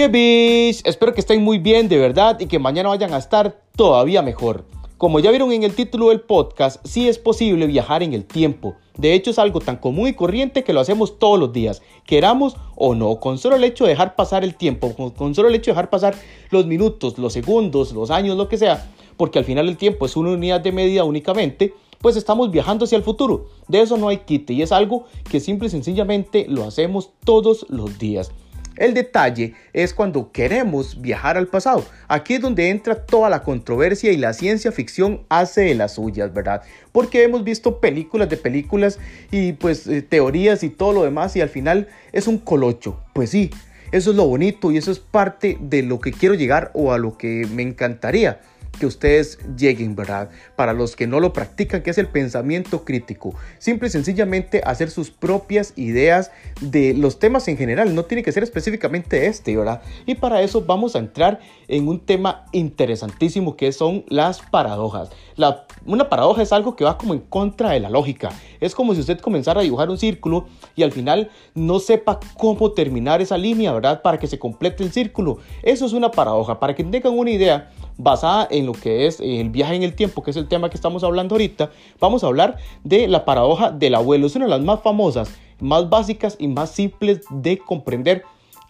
¡Qué! Espero que estén muy bien de verdad y que mañana vayan a estar todavía mejor. Como ya vieron en el título del podcast, sí es posible viajar en el tiempo. De hecho es algo tan común y corriente que lo hacemos todos los días, queramos o no, con solo el hecho de dejar pasar el tiempo, con solo el hecho de dejar pasar los minutos, los segundos, los años, lo que sea, porque al final el tiempo es una unidad de medida únicamente, pues estamos viajando hacia el futuro. De eso no hay quite y es algo que simple y sencillamente lo hacemos todos los días. El detalle es cuando queremos viajar al pasado. Aquí es donde entra toda la controversia y la ciencia ficción hace de las suyas, ¿verdad? Porque hemos visto películas de películas y pues eh, teorías y todo lo demás y al final es un colocho. Pues sí, eso es lo bonito y eso es parte de lo que quiero llegar o a lo que me encantaría que ustedes lleguen, ¿verdad? Para los que no lo practican, que es el pensamiento crítico. Simple y sencillamente hacer sus propias ideas de los temas en general. No tiene que ser específicamente este, ¿verdad? Y para eso vamos a entrar en un tema interesantísimo que son las paradojas. La, una paradoja es algo que va como en contra de la lógica. Es como si usted comenzara a dibujar un círculo y al final no sepa cómo terminar esa línea, ¿verdad? Para que se complete el círculo. Eso es una paradoja. Para que tengan una idea, basada en lo que es el viaje en el tiempo, que es el tema que estamos hablando ahorita, vamos a hablar de la paradoja del abuelo. Es una de las más famosas, más básicas y más simples de comprender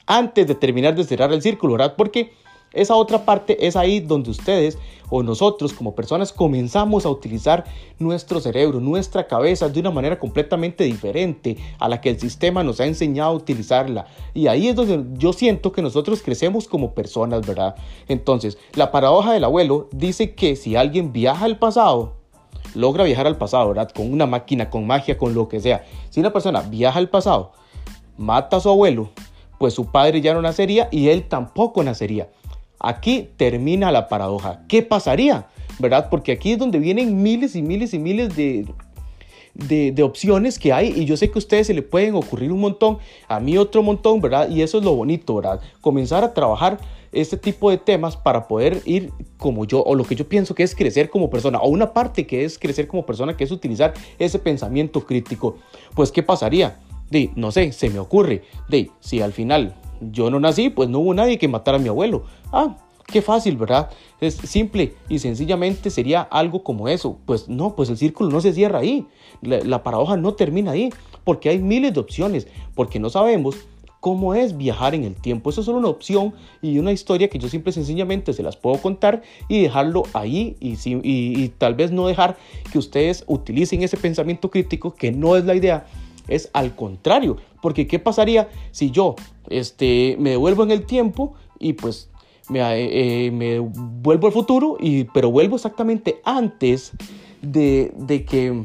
antes de terminar de cerrar el círculo, ¿verdad? Porque esa otra parte es ahí donde ustedes o nosotros como personas comenzamos a utilizar nuestro cerebro, nuestra cabeza de una manera completamente diferente a la que el sistema nos ha enseñado a utilizarla. Y ahí es donde yo siento que nosotros crecemos como personas, ¿verdad? Entonces, la paradoja del abuelo dice que si alguien viaja al pasado, logra viajar al pasado, ¿verdad? Con una máquina, con magia, con lo que sea. Si una persona viaja al pasado, mata a su abuelo, pues su padre ya no nacería y él tampoco nacería. Aquí termina la paradoja. ¿Qué pasaría? ¿Verdad? Porque aquí es donde vienen miles y miles y miles de, de, opciones que hay y yo sé que a ustedes se le pueden ocurrir un montón, a mí otro montón, ¿verdad? Y eso es lo bonito, ¿verdad? Comenzar a trabajar este tipo de temas para poder ir como yo o lo que yo pienso que es crecer como persona o una parte que es crecer como persona que es utilizar ese pensamiento crítico. Pues ¿qué pasaría? De, no sé, se me ocurre, de, si al final yo no nací, pues no hubo nadie que matara a mi abuelo. Ah, qué fácil, ¿verdad? Es simple y sencillamente sería algo como eso. Pues no, pues el círculo no se cierra ahí. La, paradoja no termina ahí, porque hay miles de opciones, porque no sabemos cómo es viajar en el tiempo. Eso es solo una opción y una historia que yo simple y sencillamente se las puedo contar y dejarlo ahí y tal vez no dejar que ustedes utilicen ese pensamiento crítico, que no es la idea, es al contrario, porque ¿qué pasaría si yo este, me devuelvo en el tiempo y pues me, eh, eh, me vuelvo al futuro, y, pero vuelvo exactamente antes de, de que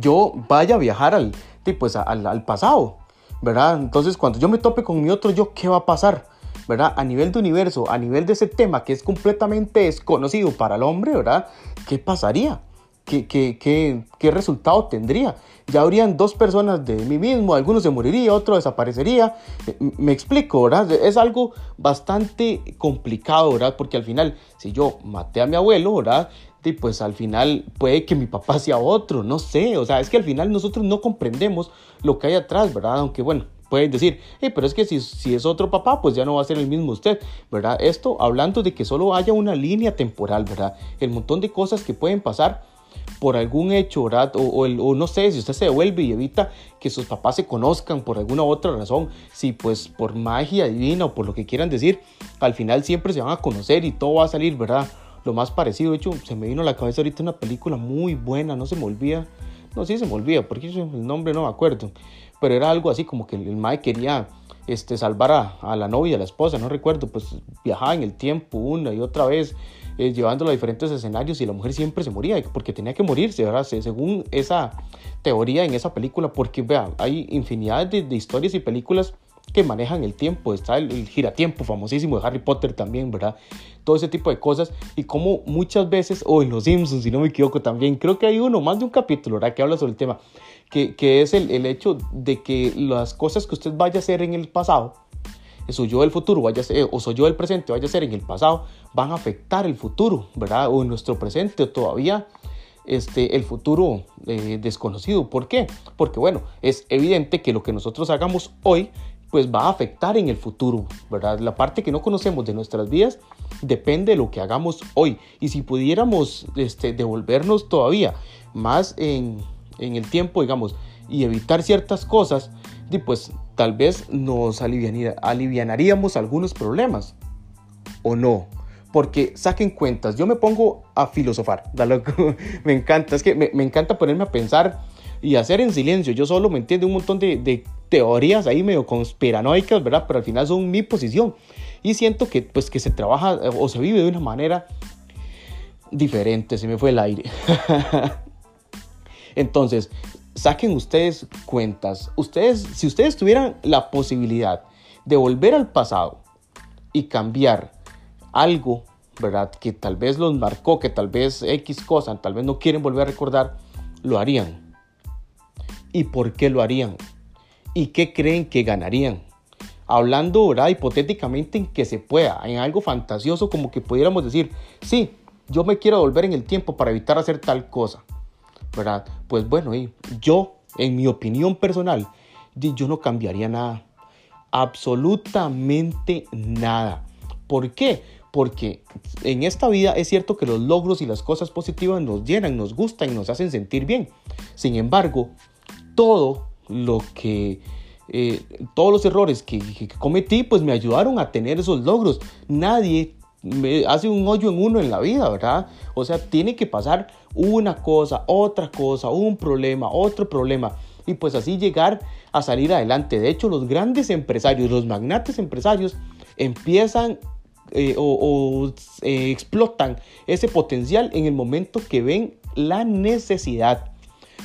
yo vaya a viajar al, pues, al, al, pasado, ¿verdad? Entonces, cuando yo me tope con mi otro yo, ¿qué va a pasar? ¿verdad? A nivel de universo, a nivel de ese tema que es completamente desconocido para el hombre, ¿verdad? ¿Qué pasaría? ¿Qué, qué, qué, qué resultado tendría? ya habrían dos personas de mí mismo, alguno se moriría, otro desaparecería. Me explico, ¿verdad? Es algo bastante complicado, ¿verdad? Porque al final, si yo maté a mi abuelo, ¿verdad? Y pues al final puede que mi papá sea otro, no sé, o sea, es que al final nosotros no comprendemos lo que hay atrás, ¿verdad? Aunque bueno, pueden decir, pero es que si, si, es otro papá, pues ya no va a ser el mismo usted, ¿verdad? Esto hablando de que solo haya una línea temporal, ¿verdad? El montón de cosas que pueden pasar por algún hecho. O, o, no sé, si usted se devuelve y evita que sus papás se conozcan por alguna otra razón, si pues por magia divina o por lo que quieran decir, al final siempre se van a conocer y todo va a salir, ¿verdad? Lo más parecido, de hecho, se me vino a la cabeza ahorita una película muy buena, no se me olvida, no, sí se me olvida, porque el nombre no me acuerdo, pero era algo así como que el, Mae quería este, salvar a, a la novia, a la esposa, no recuerdo, pues viajaba en el tiempo una y otra vez eh, llevándolo a diferentes escenarios y la mujer siempre se moría porque tenía que morirse, ¿verdad? Según esa teoría en esa película, porque vean, hay infinidad de, historias y películas que manejan el tiempo. Está el, el, giratiempo famosísimo de Harry Potter también, ¿verdad? Todo ese tipo de cosas. Y como muchas veces, o en Los Simpsons, si no me equivoco también, creo que hay uno, más de un capítulo, ¿verdad? Que habla sobre el tema, que, que es el, el hecho de que las cosas que usted vaya a hacer en el pasado, su yo del futuro vaya a ser, o soy yo del presente vaya a ser en el pasado, van a afectar el futuro, ¿verdad? O en nuestro presente todavía este, el futuro eh, desconocido. ¿Por qué? Porque bueno, es evidente que lo que nosotros hagamos hoy pues va a afectar en el futuro, ¿verdad? La parte que no conocemos de nuestras vidas depende de lo que hagamos hoy. Y si pudiéramos este, devolvernos todavía más en, el tiempo, digamos, y evitar ciertas cosas, pues tal vez nos alivianaríamos algunos problemas. ¿O no? Porque saquen cuentas, yo me pongo a filosofar, me encanta, es que me, me encanta ponerme a pensar y hacer en silencio. Yo solo me entiendo un montón de, teorías ahí medio conspiranoicas, ¿verdad? Pero al final son mi posición. Y siento que, pues, que se trabaja eh, o se vive de una manera diferente. Se me fue el aire. Entonces, saquen ustedes cuentas. Ustedes, si ustedes tuvieran la posibilidad de volver al pasado y cambiar algo, ¿verdad? Que tal vez los marcó, que tal vez X cosa, tal vez no quieren volver a recordar, lo harían y por qué lo harían y qué creen que ganarían. Hablando ¿verdad? hipotéticamente en que se pueda, en algo fantasioso como que pudiéramos decir, sí, yo me quiero volver en el tiempo para evitar hacer tal cosa. Pues bueno, yo, en mi opinión personal, yo no cambiaría nada. Absolutamente nada. ¿Por qué? Porque en esta vida es cierto que los logros y las cosas positivas nos llenan, nos gustan y nos hacen sentir bien. Sin embargo, todo lo que, eh, todos los errores que, cometí, pues me ayudaron a tener esos logros. Nadie hace un hoyo en uno en la vida, ¿verdad? O sea, tiene que pasar una cosa, otra cosa, un problema, otro problema. Y pues así llegar a salir adelante. De hecho, los grandes empresarios, los magnates empresarios, empiezan eh, o, eh, explotan ese potencial en el momento que ven la necesidad.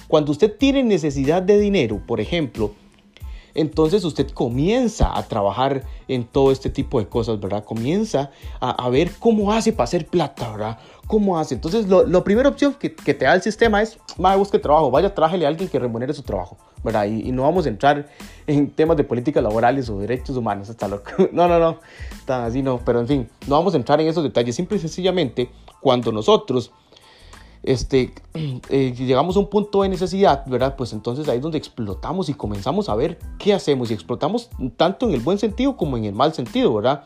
Cuando usted tiene necesidad de dinero, por ejemplo, entonces usted comienza a trabajar en todo este tipo de cosas, ¿verdad? Comienza a, ver cómo hace para hacer plata, ¿verdad? ¿Cómo hace? Entonces, la primera opción que, te da el sistema es, vaya, busque trabajo, vaya, trájele a alguien que remunere su trabajo, ¿verdad? Y, no vamos a entrar en temas de políticas laborales o derechos humanos, está loco. No, no, no, tan así no, pero en fin, no vamos a entrar en esos detalles. Simple y sencillamente, cuando nosotros este, eh, llegamos a un punto de necesidad, ¿verdad? Pues entonces ahí es donde explotamos y comenzamos a ver qué hacemos y explotamos tanto en el buen sentido como en el mal sentido, ¿verdad?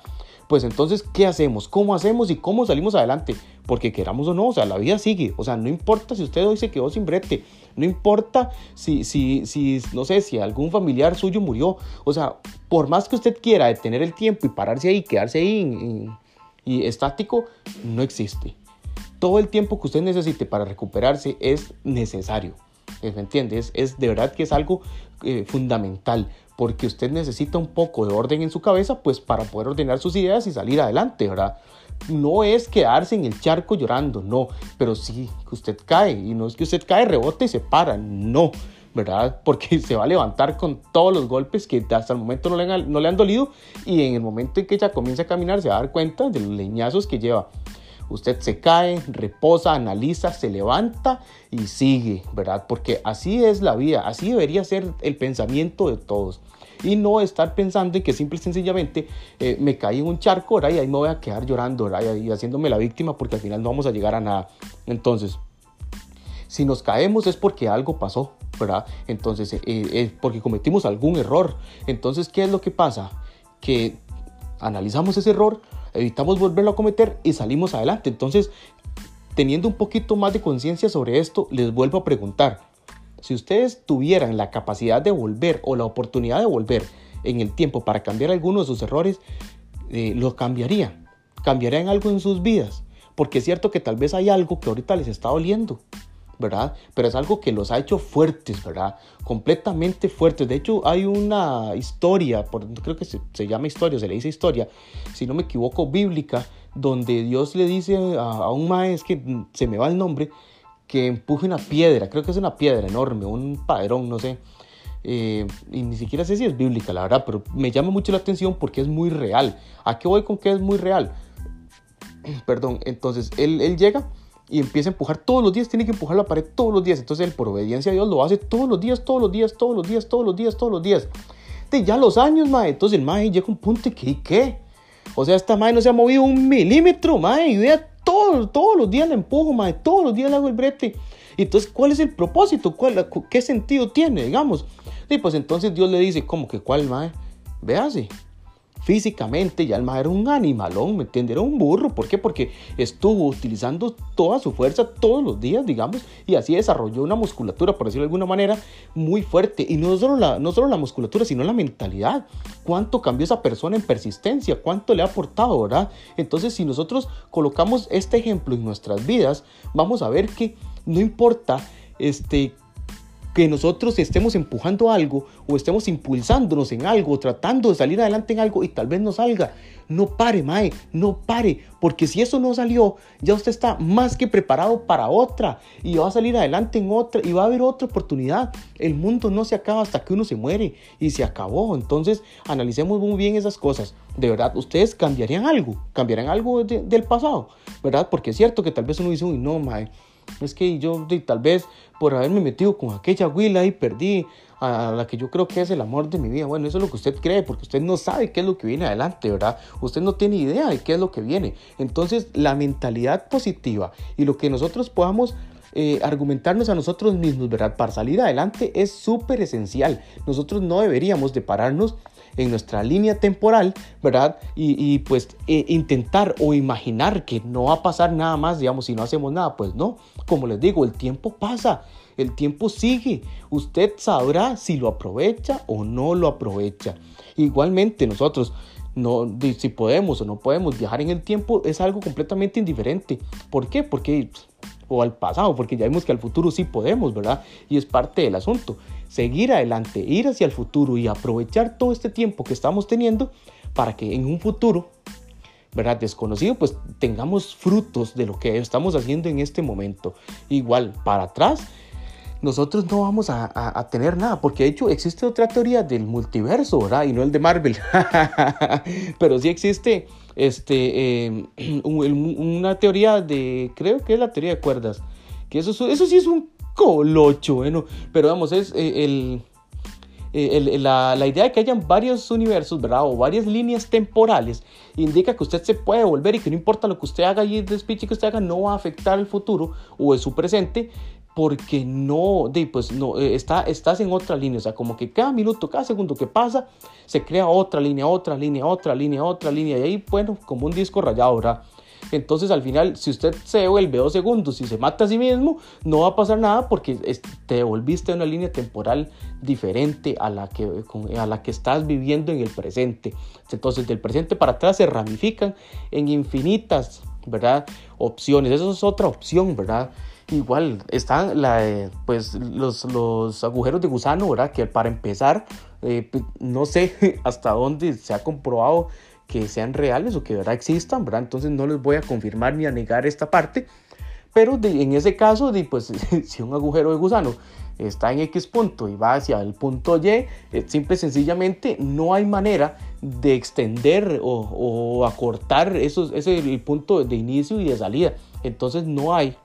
Pues entonces, ¿qué hacemos? ¿Cómo hacemos y cómo salimos adelante? Porque queramos o no, o sea, la vida sigue, o sea, no importa si usted hoy se quedó sin brete, no importa si, si, si, no sé, si algún familiar suyo murió, o sea, por más que usted quiera detener el tiempo y pararse ahí, quedarse ahí y estático, no existe todo el tiempo que usted necesite para recuperarse es necesario. ¿Me entiende? Es, de verdad que es algo eh, fundamental porque usted necesita un poco de orden en su cabeza pues para poder ordenar sus ideas y salir adelante, ¿verdad? No es quedarse en el charco llorando, no, pero sí que usted cae y no es que usted cae, rebota y se para, no. ¿verdad? Porque se va a levantar con todos los golpes que hasta el momento no le, han, no le han dolido y en el momento en que ya comience a caminar se va a dar cuenta de los leñazos que lleva. Usted se cae, reposa, analiza, se levanta y sigue, ¿verdad? Porque así es la vida, así debería ser el pensamiento de todos. Y no estar pensando en que simple y sencillamente eh, me caí en un charco, ¿verdad? Y ahí me voy a quedar llorando, ¿verdad? Y haciéndome la víctima porque al final no vamos a llegar a nada. Entonces, si nos caemos es porque algo pasó, ¿verdad? Entonces, eh, eh, porque cometimos algún error. Entonces, ¿qué es lo que pasa? Que analizamos ese error, evitamos volverlo a cometer y salimos adelante. Entonces, teniendo un poquito más de conciencia sobre esto, les vuelvo a preguntar, si ustedes tuvieran la capacidad de volver o la oportunidad de volver en el tiempo para cambiar algunos de sus errores, eh, lo cambiarían. ¿Cambiarían algo en sus vidas? Porque es cierto que tal vez hay algo que ahorita les está doliendo. ¿Verdad? Pero es algo que los ha hecho fuertes, ¿verdad? Completamente fuertes. De hecho, hay una historia, por, creo que se, llama historia, se le dice historia, si no me equivoco, bíblica, donde Dios le dice a, un maestro, que se me va el nombre, que empuje una piedra, creo que es una piedra enorme, un padrón, no sé. Eh, y ni siquiera sé si es bíblica, la verdad, pero me llama mucho la atención porque es muy real. ¿A qué voy con que es muy real? Perdón, entonces él, él llega y empieza a empujar todos los días, tiene que empujar la pared todos los días. Entonces él por obediencia a Dios lo hace todos los días, todos los días, todos los días, todos los días, todos los días. De ya los años, mae. Entonces el mae llega a un punto que, ¿qué? O sea, esta mae no se ha movido un milímetro, mae. Y vea, todos, todos los días le empujo, mae. Todos los días le hago el brete. Y entonces, ¿cuál es el propósito? ¿Cuál, ¿Qué sentido tiene, digamos? Y pues entonces Dios le dice, ¿cómo que cuál, mae? véase, físicamente ya el era un animalón, ¿me entiendes? Era un burro. ¿Por qué? Porque estuvo utilizando toda su fuerza todos los días, digamos, y así desarrolló una musculatura, por decirlo de alguna manera, muy fuerte. Y no solo la, no solo la musculatura, sino la mentalidad. ¿Cuánto cambió esa persona en persistencia? ¿Cuánto le ha aportado, verdad? Entonces, si nosotros colocamos este ejemplo en nuestras vidas, vamos a ver que no importa este, que nosotros estemos empujando algo o estemos impulsándonos en algo, tratando de salir adelante en algo y tal vez no salga. No pare, Mae, no pare, porque si eso no salió, ya usted está más que preparado para otra y va a salir adelante en otra y va a haber otra oportunidad. El mundo no se acaba hasta que uno se muere y se acabó. Entonces, analicemos muy bien esas cosas. De verdad, ustedes cambiarían algo, cambiarían algo del pasado, ¿verdad? Porque es cierto que tal vez uno dice, uy, no, Mae es que yo tal vez por haberme metido con aquella huila y perdí a la que yo creo que es el amor de mi vida. Bueno, eso es lo que usted cree, porque usted no sabe qué es lo que viene adelante, ¿verdad? Usted no tiene idea de qué es lo que viene. Entonces, la mentalidad positiva y lo que nosotros podamos eh, argumentarnos a nosotros mismos, ¿verdad? Para salir adelante es súper esencial. Nosotros no deberíamos de pararnos en nuestra línea temporal, ¿verdad? Y, pues e, intentar o imaginar que no va a pasar nada más, digamos, si no hacemos nada, pues no. Como les digo, el tiempo pasa, el tiempo sigue. Usted sabrá si lo aprovecha o no lo aprovecha. Igualmente nosotros no, si podemos o no podemos viajar en el tiempo es algo completamente indiferente. ¿Por qué? Porque o al pasado, porque ya vimos que al futuro sí podemos, ¿verdad? Y es parte del asunto. Seguir adelante, ir hacia el futuro y aprovechar todo este tiempo que estamos teniendo para que en un futuro, ¿verdad? Desconocido, pues tengamos frutos de lo que estamos haciendo en este momento. Igual, para atrás, nosotros no vamos a, tener nada, porque de hecho existe otra teoría del multiverso, ¿verdad? Y no el de Marvel, pero sí existe este, em, una teoría de, creo que es la teoría de cuerdas, que eso, eso sí es un colocho, bueno, pero vamos, es eh, el, eh, la, la, idea de que hayan varios universos, ¿verdad? O varias líneas temporales, indica que usted se puede volver y que no importa lo que usted haga y el despiche que usted haga, no va a afectar el futuro o su presente, porque no, de, pues no, eh, está, estás en otra línea, o sea, como que cada minuto, cada segundo que pasa, se crea otra línea, otra línea, otra línea, otra línea, y ahí, bueno, como un disco rayado, ¿verdad? Entonces al final, si usted se vuelve dos segundos y se mata a sí mismo, no va a pasar nada porque te volviste a una línea temporal diferente a la, que, a la que estás viviendo en el presente. Entonces del presente para atrás se ramifican en infinitas, ¿verdad? Opciones. Eso es otra opción, ¿verdad? Igual están la, pues, los, los, agujeros de gusano, ¿verdad? Que para empezar, eh, pues, no sé hasta dónde se ha comprobado que sean reales o que de existan, ¿verdad? Entonces no les voy a confirmar ni a negar esta parte, pero en ese caso, de, pues si un agujero de gusano está en X punto y va hacia el punto Y, eh, simple y sencillamente no hay manera de extender o, o acortar esos, ese el punto de inicio y de salida. Entonces no hay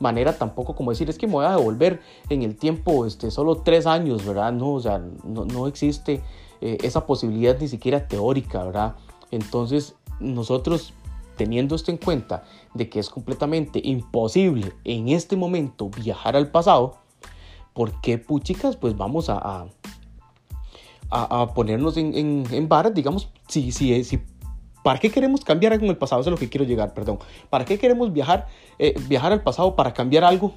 manera tampoco como decir es que me voy a devolver en el tiempo este, solo tres años, ¿verdad? No, o sea, no, no existe eh, esa posibilidad ni siquiera teórica, ¿verdad? Entonces nosotros teniendo esto en cuenta de que es completamente imposible en este momento viajar al pasado, ¿por qué puchicas? Pues vamos a, a, a ponernos en, en, en digamos, si, si, si ¿Para qué queremos cambiar algo en el pasado? Eso es lo que quiero llegar, perdón. ¿Para qué queremos viajar, eh, viajar al pasado para cambiar algo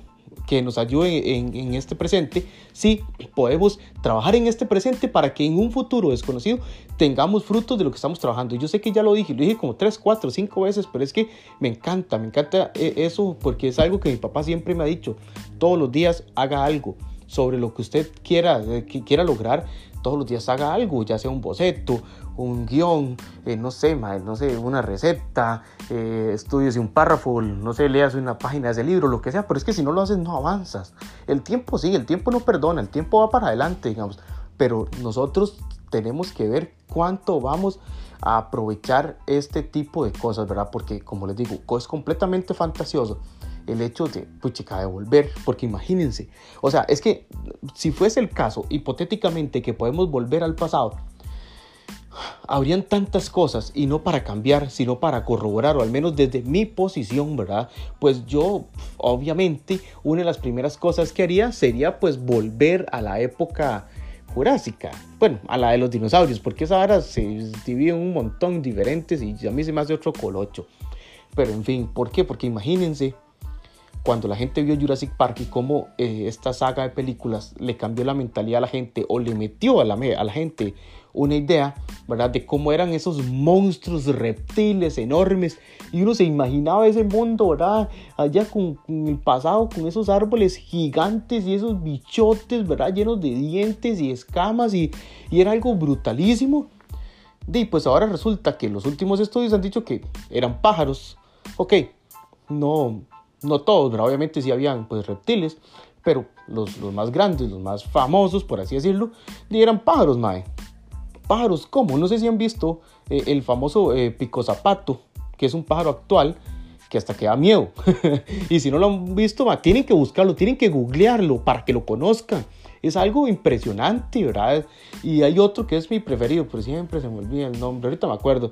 que nos ayude en, este presente? Sí, podemos trabajar en este presente para que en un futuro desconocido tengamos frutos de lo que estamos trabajando. Yo sé que ya lo dije, lo dije como 3, 4, 5 veces, pero es que me encanta, me encanta eh, eso porque es algo que mi papá siempre me ha dicho. Todos los días haga algo sobre lo que usted quiera, eh, quiera lograr todos los días haga algo, ya sea un boceto, un guion, eh, no sé, no sé, una receta, eh, estudies un párrafo, no sé, leas una página de ese libro, lo que sea, pero es que si no lo haces no avanzas. El tiempo sí, el tiempo no perdona, el tiempo va para adelante, digamos, pero nosotros tenemos que ver cuánto vamos a aprovechar este tipo de cosas, ¿verdad? Porque como les digo, es completamente fantasioso el hecho de, puchica, de volver, porque imagínense, o sea, es que si fuese el caso, hipotéticamente, que podemos volver al pasado, habrían tantas cosas y no para cambiar, sino para corroborar, o al menos desde mi posición, ¿verdad? Pues yo, obviamente, una de las primeras cosas que haría sería pues volver a la época jurásica. Bueno, a la de los dinosaurios, porque esa ahora se divide un montón diferentes y a mí se me hace otro colocho. Pero en fin, ¿por qué? Porque imagínense cuando la gente vio Jurassic Park y cómo eh, esta saga de películas le cambió la mentalidad a la gente o le metió a la, a la gente una idea, ¿verdad? De cómo eran esos monstruos reptiles enormes y uno se imaginaba ese mundo, ¿verdad? Allá con, el pasado, con esos árboles gigantes y esos bichotes, ¿verdad? Llenos de dientes y escamas y, y era algo brutalísimo. Y pues ahora resulta que los últimos estudios han dicho que eran pájaros. Ok, no, no todos, obviamente sí habían pues reptiles, pero los, los más grandes, los más famosos, por así decirlo, eran pájaros, mae. Pájaros, ¿cómo? No sé si han visto eh, el famoso eh, pico zapato, que es un pájaro actual que hasta que da miedo. y si no lo han visto, mae, tienen que buscarlo, tienen que googlearlo para que lo conozcan. Es algo impresionante, ¿verdad? Y hay otro que es mi preferido, pero siempre se me olvida el nombre, ahorita me acuerdo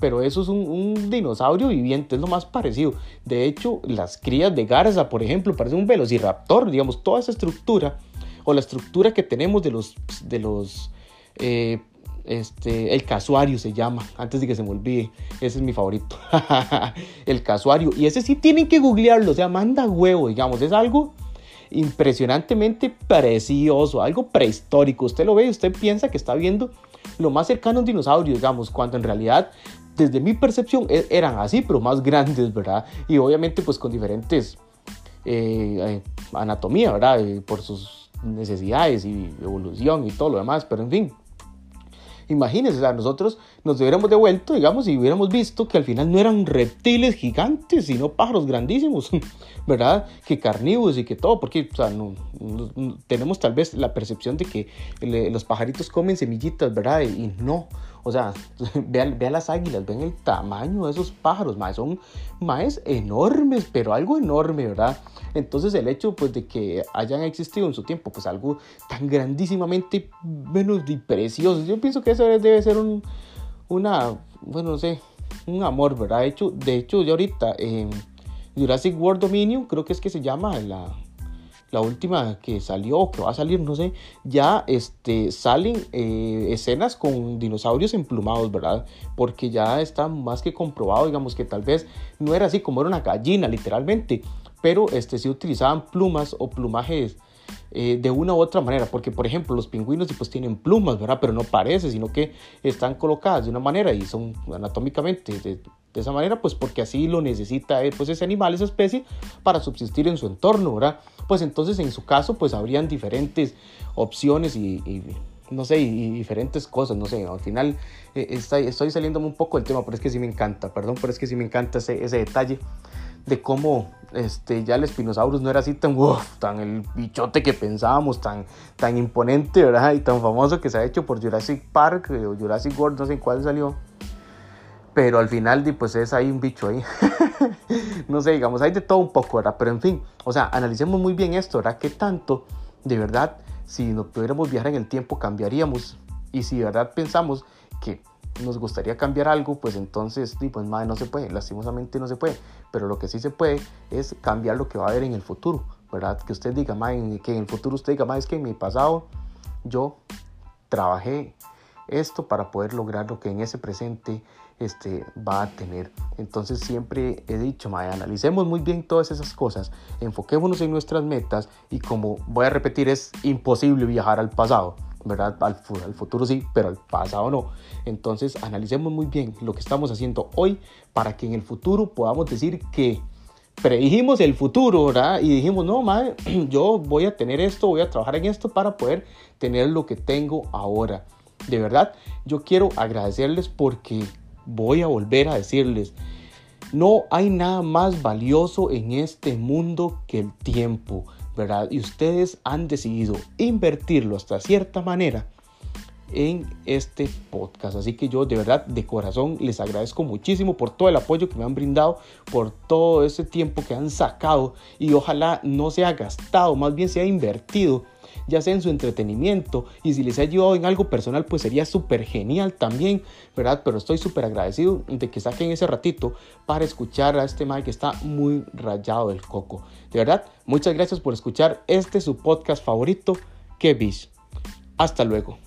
pero eso es un, dinosaurio viviente, es lo más parecido. De hecho, las crías de garza, por ejemplo, parece un velociraptor, digamos, toda esa estructura, o la estructura que tenemos de los, de los eh, este, el casuario se llama, antes de que se me olvide, ese es mi favorito, el casuario, y ese sí tienen que googlearlo, o sea, manda huevo, digamos, es algo impresionantemente precioso, algo prehistórico, usted lo ve y usted piensa que está viendo lo más cercano a un dinosaurio, digamos, cuando en realidad desde mi percepción e-, eran así, pero más grandes, ¿verdad? Y obviamente pues con diferentes eh, eh, anatomía, ¿verdad? Por sus necesidades y evolución y todo lo demás, pero en fin. Imagínense, sea, nosotros nos hubiéramos devuelto, digamos, y hubiéramos visto que al final no eran reptiles gigantes, sino pájaros grandísimos, ¿verdad? Que carnívoros y que todo, porque o sea, no, tenemos tal vez la percepción de que los pajaritos comen semillitas, ¿verdad? Y, no, o sea, vean, las águilas, ven el tamaño de esos pájaros, más son más enormes, pero algo enorme, ¿verdad? Entonces el hecho pues de que hayan existido en su tiempo pues algo tan grandísimamente menos y precioso, yo pienso que eso debe ser un, una, bueno, no sé, un amor, ¿verdad? De hecho, de hecho yo ahorita en Jurassic World Dominion, creo que es que se llama la, la última que salió, que va a salir, no sé, ya este, salen eh, escenas con dinosaurios emplumados, ¿verdad? Porque ya está más que comprobado, digamos que tal vez no era así como era una gallina, literalmente, pero este, sí utilizaban plumas o plumajes eh, de una u otra manera, porque por ejemplo los pingüinos pues tienen plumas, ¿verdad? Pero no parece, sino que están colocadas de una manera y son anatómicamente de, esa manera, pues porque así lo necesita eh, pues ese animal, esa especie, para subsistir en su entorno, ¿verdad? Pues entonces en su caso pues habrían diferentes opciones y, no sé, y, diferentes cosas, no sé, al final eh, estoy, estoy saliéndome un poco del tema, pero es que sí me encanta, perdón, pero es que sí me encanta ese detalle de cómo este, ya el Spinosaurus no era así tan, tan el bichote que pensábamos, tan, tan imponente, ¿verdad? Y tan famoso que se ha hecho por Jurassic Park eh, o Jurassic World, no sé en cuál salió. Pero al final, pues es ahí un bicho ahí. no sé, digamos, hay de todo un poco, ¿verdad? Pero en fin, o sea, analicemos muy bien esto, ¿verdad? ¿Qué tanto, de verdad, si no pudiéramos viajar en el tiempo, cambiaríamos? Y si de verdad pensamos que nos gustaría cambiar algo, pues entonces, pues madre, no se puede, lastimosamente no se puede. Pero lo que sí se puede es cambiar lo que va a haber en el futuro, ¿verdad? Que usted diga, madre, que en el futuro usted diga, madre, es que en mi pasado yo trabajé esto para poder lograr lo que en ese presente este, va a tener. Entonces siempre he dicho, madre, analicemos muy bien todas esas cosas, enfoquémonos en nuestras metas y como voy a repetir, es imposible viajar al pasado. ¿Verdad? Al, futuro sí, pero al pasado no. Entonces, analicemos muy bien lo que estamos haciendo hoy para que en el futuro podamos decir que predijimos el futuro, ¿verdad? Y dijimos, no, madre, yo voy a tener esto, voy a trabajar en esto para poder tener lo que tengo ahora. De verdad, yo quiero agradecerles porque voy a volver a decirles, no hay nada más valioso en este mundo que el tiempo. Y ustedes han decidido invertirlo hasta cierta manera en este podcast. Así que yo de verdad de corazón les agradezco muchísimo por todo el apoyo que me han brindado, por todo ese tiempo que han sacado y ojalá no sea gastado, más bien sea invertido ya sea en su entretenimiento y si les ha ayudado en algo personal, pues sería súper genial también, ¿verdad? Pero estoy súper agradecido de que saquen ese ratito para escuchar a este Mike que está muy rayado del coco. De verdad, muchas gracias por escuchar este su podcast favorito, Que Hasta luego.